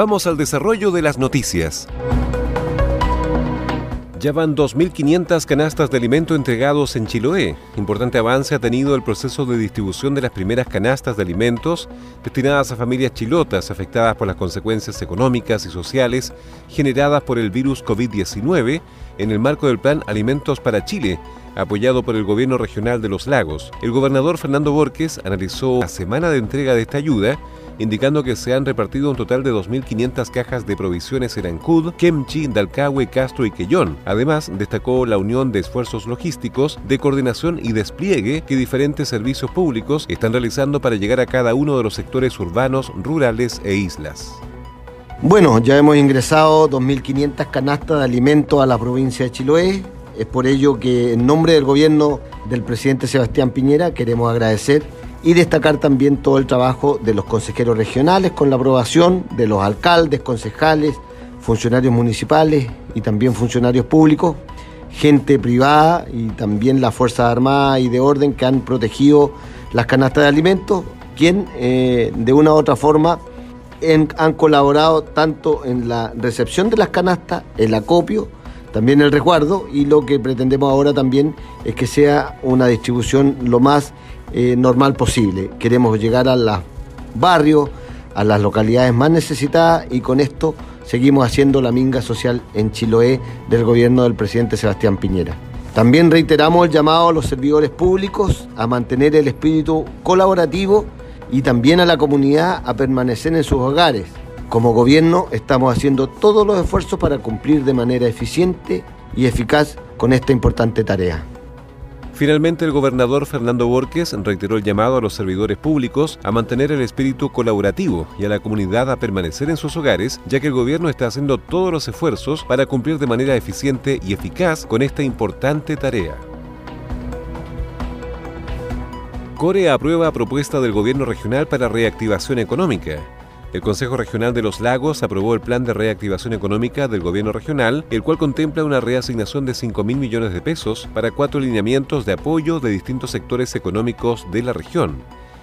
Vamos al desarrollo de las noticias. Ya van 2.500 canastas de alimento entregados en Chiloé. Importante avance ha tenido el proceso de distribución de las primeras canastas de alimentos destinadas a familias chilotas afectadas por las consecuencias económicas y sociales generadas por el virus COVID-19 en el marco del Plan Alimentos para Chile, apoyado por el gobierno regional de los lagos. El gobernador Fernando Borges analizó la semana de entrega de esta ayuda indicando que se han repartido un total de 2.500 cajas de provisiones en Ancud, Kemchi, Dalcahue, Castro y Quellón. Además, destacó la unión de esfuerzos logísticos, de coordinación y despliegue que diferentes servicios públicos están realizando para llegar a cada uno de los sectores urbanos, rurales e islas. Bueno, ya hemos ingresado 2.500 canastas de alimentos a la provincia de Chiloé. Es por ello que en nombre del gobierno del presidente Sebastián Piñera queremos agradecer y destacar también todo el trabajo de los consejeros regionales con la aprobación de los alcaldes, concejales, funcionarios municipales y también funcionarios públicos, gente privada y también las Fuerzas Armadas y de Orden que han protegido las canastas de alimentos, quien eh, de una u otra forma han colaborado tanto en la recepción de las canastas, el acopio, también el resguardo y lo que pretendemos ahora también es que sea una distribución lo más eh, normal posible. Queremos llegar a los barrios, a las localidades más necesitadas y con esto seguimos haciendo la minga social en Chiloé del gobierno del presidente Sebastián Piñera. También reiteramos el llamado a los servidores públicos a mantener el espíritu colaborativo y también a la comunidad a permanecer en sus hogares. Como gobierno estamos haciendo todos los esfuerzos para cumplir de manera eficiente y eficaz con esta importante tarea. Finalmente, el gobernador Fernando Borges reiteró el llamado a los servidores públicos a mantener el espíritu colaborativo y a la comunidad a permanecer en sus hogares, ya que el gobierno está haciendo todos los esfuerzos para cumplir de manera eficiente y eficaz con esta importante tarea. Core aprueba propuesta del gobierno regional para reactivación económica. El Consejo Regional de los Lagos aprobó el plan de reactivación económica del gobierno regional, el cual contempla una reasignación de 5 mil millones de pesos para cuatro lineamientos de apoyo de distintos sectores económicos de la región.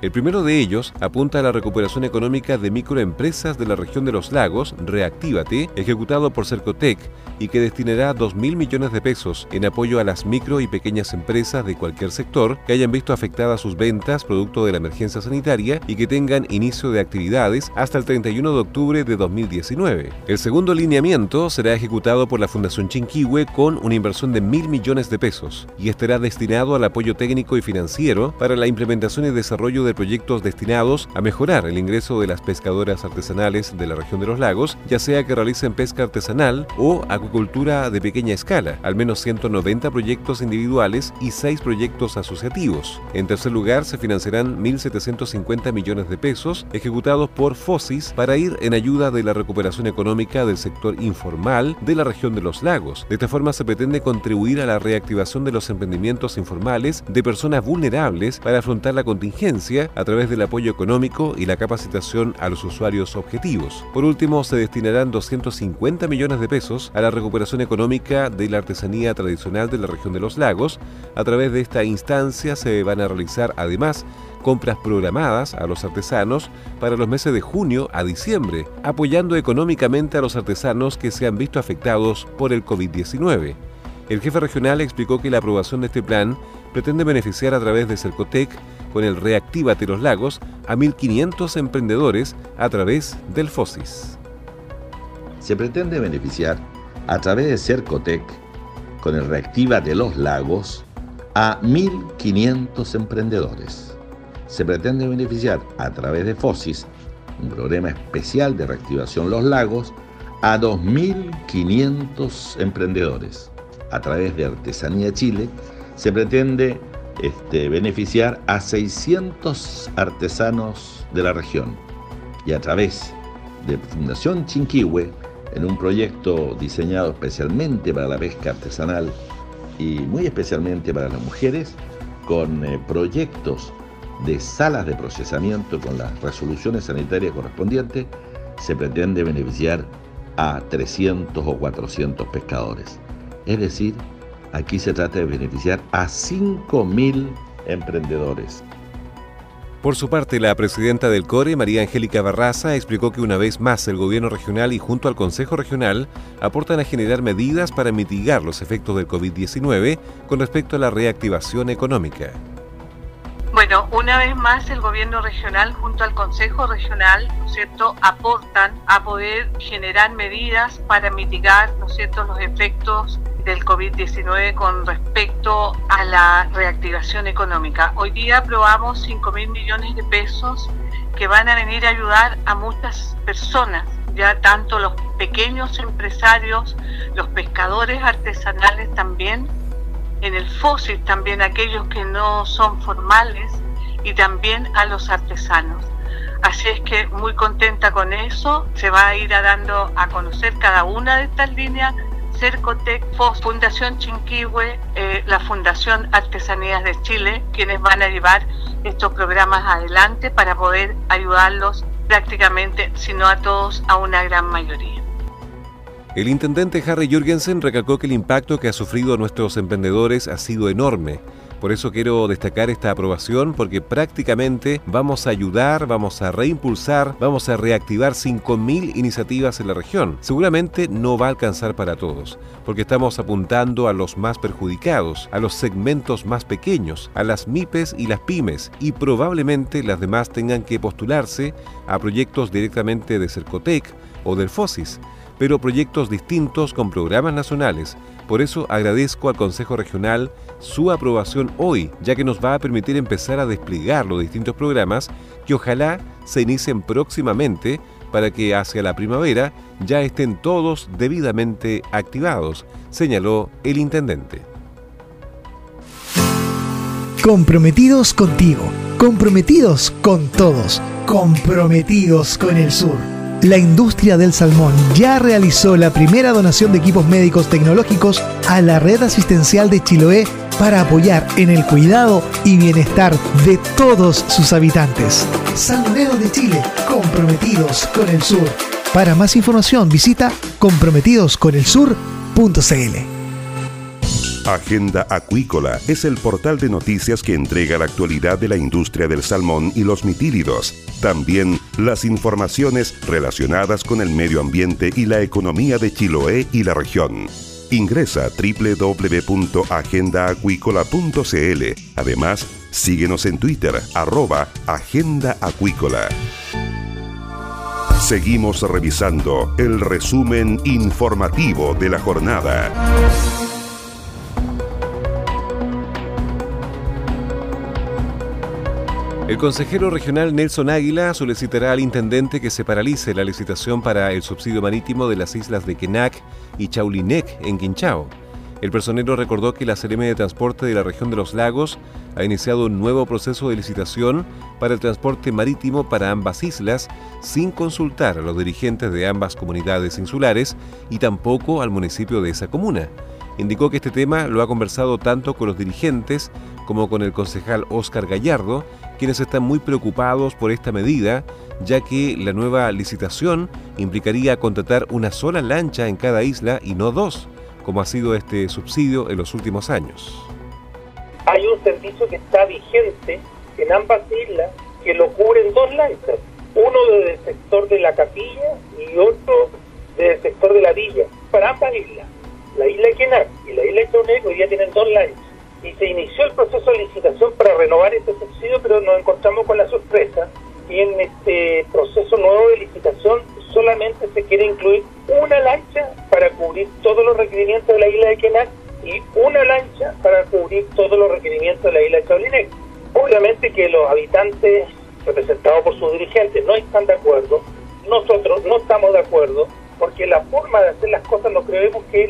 El primero de ellos apunta a la recuperación económica de microempresas de la región de los lagos, Reactívate, ejecutado por Cercotec y que destinará 2 mil millones de pesos en apoyo a las micro y pequeñas empresas de cualquier sector que hayan visto afectadas sus ventas producto de la emergencia sanitaria y que tengan inicio de actividades hasta el 31 de octubre de 2019. El segundo lineamiento será ejecutado por la Fundación Chinquihue con una inversión de mil millones de pesos y estará destinado al apoyo técnico y financiero para la implementación y desarrollo de de proyectos destinados a mejorar el ingreso de las pescadoras artesanales de la región de los lagos, ya sea que realicen pesca artesanal o acuicultura de pequeña escala, al menos 190 proyectos individuales y 6 proyectos asociativos. En tercer lugar, se financiarán 1.750 millones de pesos ejecutados por FOSIS para ir en ayuda de la recuperación económica del sector informal de la región de los lagos. De esta forma se pretende contribuir a la reactivación de los emprendimientos informales de personas vulnerables para afrontar la contingencia a través del apoyo económico y la capacitación a los usuarios objetivos. Por último, se destinarán 250 millones de pesos a la recuperación económica de la artesanía tradicional de la región de los lagos. A través de esta instancia se van a realizar además compras programadas a los artesanos para los meses de junio a diciembre, apoyando económicamente a los artesanos que se han visto afectados por el COVID-19. El jefe regional explicó que la aprobación de este plan pretende beneficiar a través de Cercotec con el Reactívate los Lagos a 1.500 emprendedores a través del FOSIS. se pretende beneficiar a través de Cercotec, con el Reactiva de los Lagos, a 1.500 emprendedores. Se pretende beneficiar a través de FOSIS, un programa especial de reactivación Los Lagos, a 2.500 emprendedores. A través de Artesanía Chile se pretende este, beneficiar a 600 artesanos de la región. Y a través de Fundación Chinquihue, en un proyecto diseñado especialmente para la pesca artesanal y muy especialmente para las mujeres, con eh, proyectos de salas de procesamiento con las resoluciones sanitarias correspondientes, se pretende beneficiar a 300 o 400 pescadores. Es decir, aquí se trata de beneficiar a 5.000 emprendedores. Por su parte, la presidenta del CORE, María Angélica Barraza, explicó que una vez más el gobierno regional y junto al Consejo Regional aportan a generar medidas para mitigar los efectos del COVID-19 con respecto a la reactivación económica. Bueno, una vez más el gobierno regional junto al Consejo Regional, ¿no es cierto?, aportan a poder generar medidas para mitigar, los efectos del COVID-19 con respecto a la reactivación económica. Hoy día aprobamos 5 mil millones de pesos que van a venir a ayudar a muchas personas, ya tanto los pequeños empresarios, los pescadores artesanales también, en el fósil también aquellos que no son formales y también a los artesanos. Así es que muy contenta con eso, se va a ir dando a conocer cada una de estas líneas Cercotec, FOS, Fundación Chinquihue, eh, la Fundación Artesanías de Chile, quienes van a llevar estos programas adelante para poder ayudarlos prácticamente, si no a todos, a una gran mayoría. El intendente Harry Jürgensen recalcó que el impacto que ha sufrido nuestros emprendedores ha sido enorme por eso quiero destacar esta aprobación porque prácticamente vamos a ayudar, vamos a reimpulsar, vamos a reactivar 5.000 iniciativas en la región. Seguramente no va a alcanzar para todos, porque estamos apuntando a los más perjudicados, a los segmentos más pequeños, a las MIPES y las pymes, y probablemente las demás tengan que postularse a proyectos directamente de Cercotec o del FOSIS, pero proyectos distintos con programas nacionales por eso agradezco al Consejo Regional su aprobación hoy, ya que nos va a permitir empezar a desplegar los distintos programas que ojalá se inicien próximamente para que hacia la primavera ya estén todos debidamente activados, señaló el intendente. Comprometidos contigo, comprometidos con todos, comprometidos con el sur la industria del salmón ya realizó la primera donación de equipos médicos tecnológicos a la red asistencial de Chiloé para apoyar en el cuidado y bienestar de todos sus habitantes. Salmoneros de Chile, comprometidos con el sur. Para más información visita comprometidosconelsur.cl. Agenda Acuícola es el portal de noticias que entrega la actualidad de la industria del salmón y los mitílidos. También las informaciones relacionadas con el medio ambiente y la economía de Chiloé y la región. Ingresa www.agendaacuícola.cl. Además, síguenos en Twitter, arroba Agenda Acuícola. Seguimos revisando el resumen informativo de la jornada. El consejero regional Nelson Águila solicitará al intendente que se paralice la licitación para el subsidio marítimo de las islas de Quenac y Chaulinec en Quinchao. El personero recordó que la CRM de Transporte de la región de los lagos ha iniciado un nuevo proceso de licitación para el transporte marítimo para ambas islas sin consultar a los dirigentes de ambas comunidades insulares y tampoco al municipio de esa comuna. Indicó que este tema lo ha conversado tanto con los dirigentes como con el concejal Óscar Gallardo quienes están muy preocupados por esta medida, ya que la nueva licitación implicaría contratar una sola lancha en cada isla y no dos, como ha sido este subsidio en los últimos años. Hay un servicio que está vigente en ambas islas que lo cubren dos lanchas, uno desde el sector de la capilla y otro desde el sector de la villa, para ambas islas. La isla de Quenar y la isla de Choneco ya tienen dos lanchas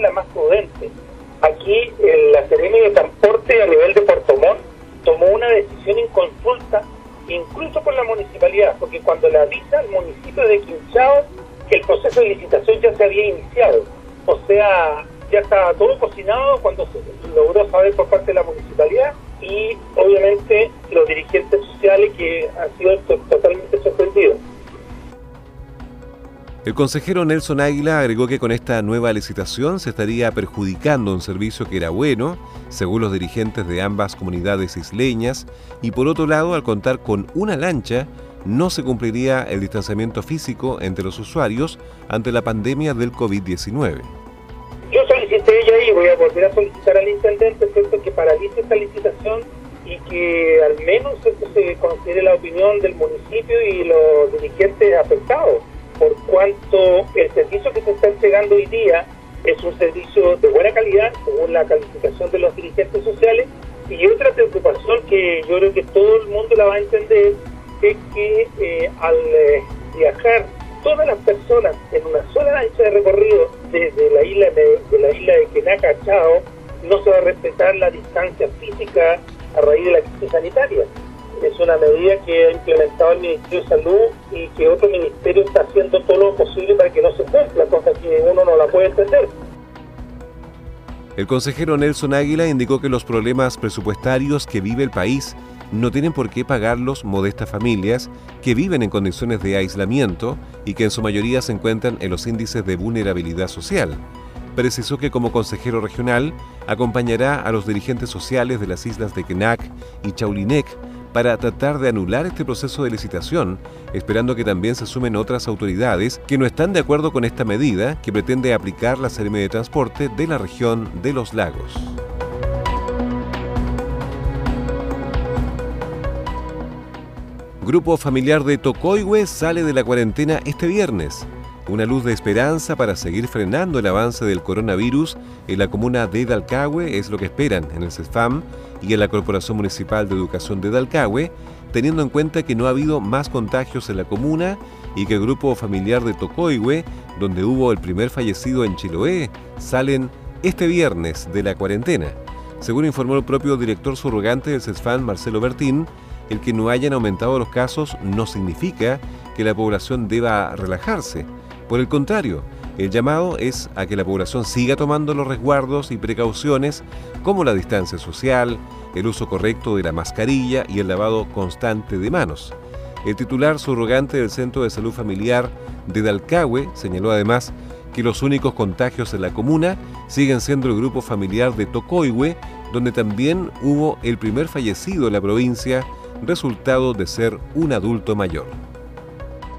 la más prudente. Aquí la Seremi de Transporte a nivel de Puerto Montt tomó una decisión en consulta, incluso con la municipalidad, porque cuando le avisa al municipio de Quinchao el proceso de licitación ya se había iniciado, o sea, ya estaba todo cocinado cuando se logró saber por parte de la municipalidad y obviamente los dirigentes sociales que han sido totalmente sorprendidos. El consejero Nelson Águila agregó que con esta nueva licitación se estaría perjudicando un servicio que era bueno, según los dirigentes de ambas comunidades isleñas, y por otro lado, al contar con una lancha, no se cumpliría el distanciamiento físico entre los usuarios ante la pandemia del COVID-19. Yo solicité ella y voy a volver a solicitar al intendente ¿cierto? que paralice esta licitación y que al menos se considere la opinión del municipio y los dirigentes afectados, por cuanto el servicio que se está entregando hoy día es un servicio de buena calidad, según la calificación de los dirigentes sociales, y otra preocupación que yo creo que todo el mundo la va a entender es que eh, al eh, viajar todas las personas en una sola lancha de recorrido desde la isla de, la isla de Kenaca Chao, no se va a respetar la distancia física a raíz de la crisis sanitaria. Es una medida que ha implementado el Ministerio de Salud y que otro ministerio está haciendo todo lo posible para que no se cumpla, cosa que uno no la puede entender. El consejero Nelson Águila indicó que los problemas presupuestarios que vive el país no tienen por qué pagarlos modestas familias que viven en condiciones de aislamiento y que en su mayoría se encuentran en los índices de vulnerabilidad social. Precisó que como consejero regional acompañará a los dirigentes sociales de las islas de Kenak y Chaulinec para tratar de anular este proceso de licitación, esperando que también se sumen otras autoridades que no están de acuerdo con esta medida que pretende aplicar la CRM de Transporte de la región de los lagos. Grupo familiar de Tocoigüe sale de la cuarentena este viernes. Una luz de esperanza para seguir frenando el avance del coronavirus en la comuna de Dalcahue es lo que esperan en el CESFAM y en la Corporación Municipal de Educación de Dalcahue, teniendo en cuenta que no ha habido más contagios en la comuna y que el grupo familiar de Tocoigüe, donde hubo el primer fallecido en Chiloé, salen este viernes de la cuarentena. Según informó el propio director surrogante del CESFAM, Marcelo Bertín, el que no hayan aumentado los casos no significa que la población deba relajarse. Por el contrario, el llamado es a que la población siga tomando los resguardos y precauciones como la distancia social, el uso correcto de la mascarilla y el lavado constante de manos. El titular subrogante del Centro de Salud Familiar de Dalcahue señaló además que los únicos contagios en la comuna siguen siendo el grupo familiar de Tocoigüe, donde también hubo el primer fallecido en la provincia resultado de ser un adulto mayor.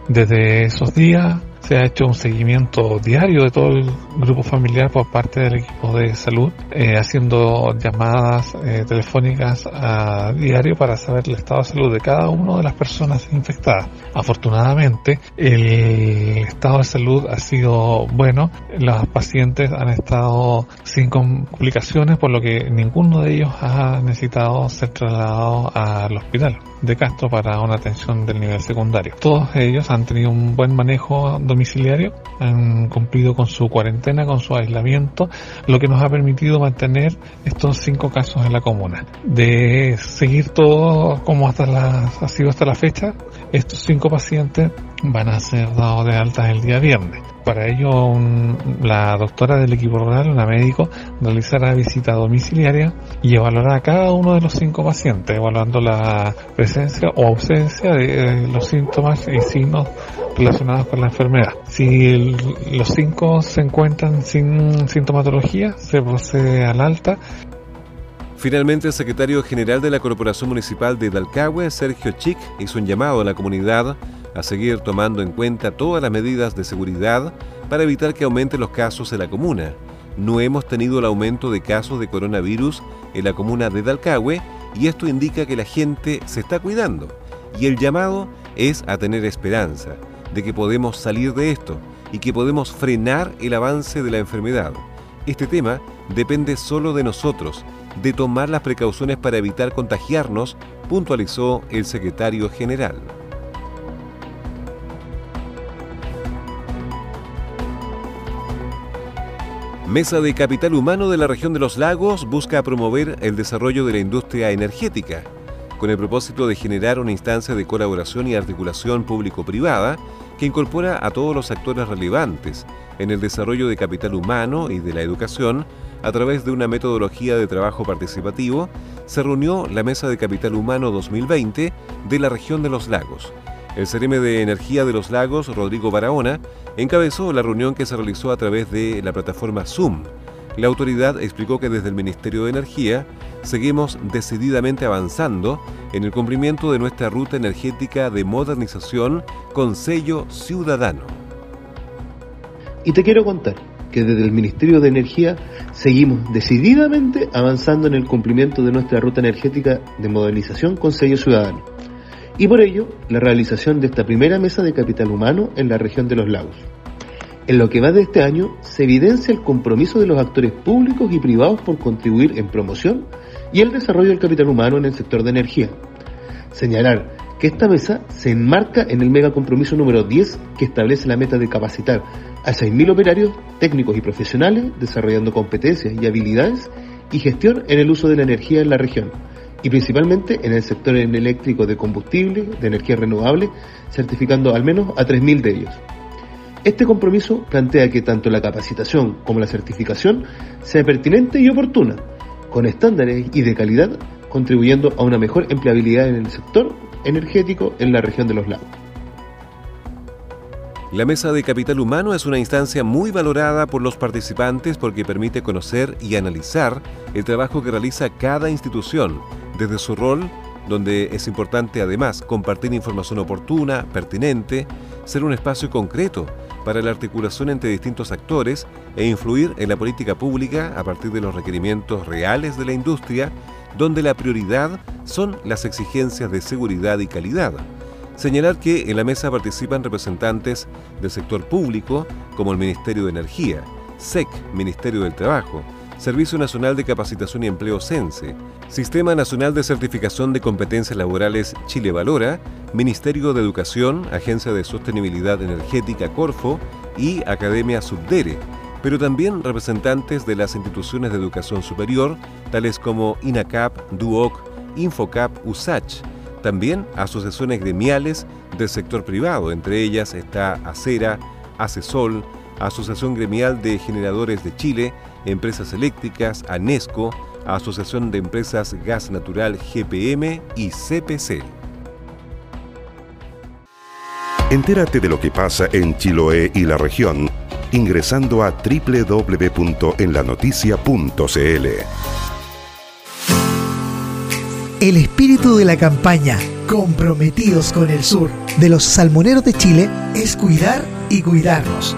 Desde esos días se ha hecho un seguimiento diario de todo el grupo familiar por parte del equipo de salud, eh, haciendo llamadas eh, telefónicas a diario para saber el estado de salud de cada una de las personas infectadas. Afortunadamente, el estado de salud ha sido bueno, los pacientes han estado sin complicaciones, por lo que ninguno de ellos ha necesitado ser trasladado al hospital de Castro para una atención del nivel secundario. Todos ellos han tenido un buen manejo domiciliario, han cumplido con su cuarentena, con su aislamiento, lo que nos ha permitido mantener estos cinco casos en la comuna. De seguir todo como hasta la, ha sido hasta la fecha, estos cinco pacientes van a ser dados de alta el día viernes. Para ello, la doctora del equipo rural, una médico, realizará visita domiciliaria y evaluará a cada uno de los cinco pacientes, evaluando la presencia o ausencia de los síntomas y signos relacionados con la enfermedad. Si los cinco se encuentran sin sintomatología, se procede al alta Finalmente, el secretario general de la Corporación Municipal de Dalcahue, Sergio Chic, hizo un llamado a la comunidad a seguir tomando en cuenta todas las medidas de seguridad para evitar que aumenten los casos en la comuna. No hemos tenido el aumento de casos de coronavirus en la comuna de Dalcahue y esto indica que la gente se está cuidando. Y el llamado es a tener esperanza de que podemos salir de esto y que podemos frenar el avance de la enfermedad. Este tema depende solo de nosotros, de tomar las precauciones para evitar contagiarnos, puntualizó el secretario general. Mesa de Capital Humano de la región de los lagos busca promover el desarrollo de la industria energética, con el propósito de generar una instancia de colaboración y articulación público-privada que incorpora a todos los actores relevantes en el desarrollo de capital humano y de la educación a través de una metodología de trabajo participativo, se reunió la Mesa de Capital Humano 2020 de la región de los lagos. El CRM de Energía de los Lagos, Rodrigo Barahona, encabezó la reunión que se realizó a través de la plataforma Zoom. La autoridad explicó que desde el Ministerio de Energía seguimos decididamente avanzando en el cumplimiento de nuestra ruta energética de modernización con sello ciudadano. Y te quiero contar que desde el Ministerio de Energía seguimos decididamente avanzando en el cumplimiento de nuestra ruta energética de modernización con sello ciudadano. Y por ello, la realización de esta primera mesa de capital humano en la región de los lagos. En lo que va de este año, se evidencia el compromiso de los actores públicos y privados por contribuir en promoción y el desarrollo del capital humano en el sector de energía. Señalar que esta mesa se enmarca en el mega compromiso número 10 que establece la meta de capacitar a 6.000 operarios técnicos y profesionales desarrollando competencias y habilidades y gestión en el uso de la energía en la región y principalmente en el sector eléctrico de combustible, de energía renovable, certificando al menos a 3.000 de ellos. Este compromiso plantea que tanto la capacitación como la certificación sea pertinente y oportuna, con estándares y de calidad, contribuyendo a una mejor empleabilidad en el sector energético en la región de los lagos. La Mesa de Capital Humano es una instancia muy valorada por los participantes porque permite conocer y analizar el trabajo que realiza cada institución, desde su rol, donde es importante además compartir información oportuna, pertinente, ser un espacio concreto para la articulación entre distintos actores e influir en la política pública a partir de los requerimientos reales de la industria, donde la prioridad son las exigencias de seguridad y calidad. Señalar que en la mesa participan representantes del sector público, como el Ministerio de Energía, SEC, Ministerio del Trabajo, Servicio Nacional de Capacitación y Empleo CENSE, Sistema Nacional de Certificación de Competencias Laborales Chile Valora, Ministerio de Educación, Agencia de Sostenibilidad Energética Corfo. Y Academia Subdere, pero también representantes de las instituciones de educación superior, tales como INACAP, DUOC, Infocap, USACH, también asociaciones gremiales del sector privado, entre ellas está Acera, ACESOL, Asociación Gremial de Generadores de Chile, Empresas Eléctricas, ANESCO, Asociación de Empresas Gas Natural GPM y CPC. Entérate de lo que pasa en Chiloé y la región ingresando a www.enlanoticia.cl. El espíritu de la campaña Comprometidos con el Sur de los salmoneros de Chile es cuidar y cuidarnos.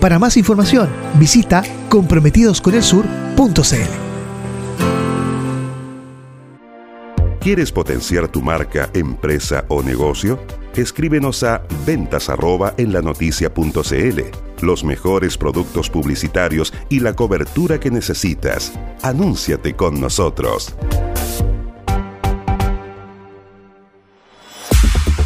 Para más información, visita comprometidosconelsur.cl. ¿Quieres potenciar tu marca, empresa o negocio? Escríbenos a ventas en la Los mejores productos publicitarios y la cobertura que necesitas. Anúnciate con nosotros.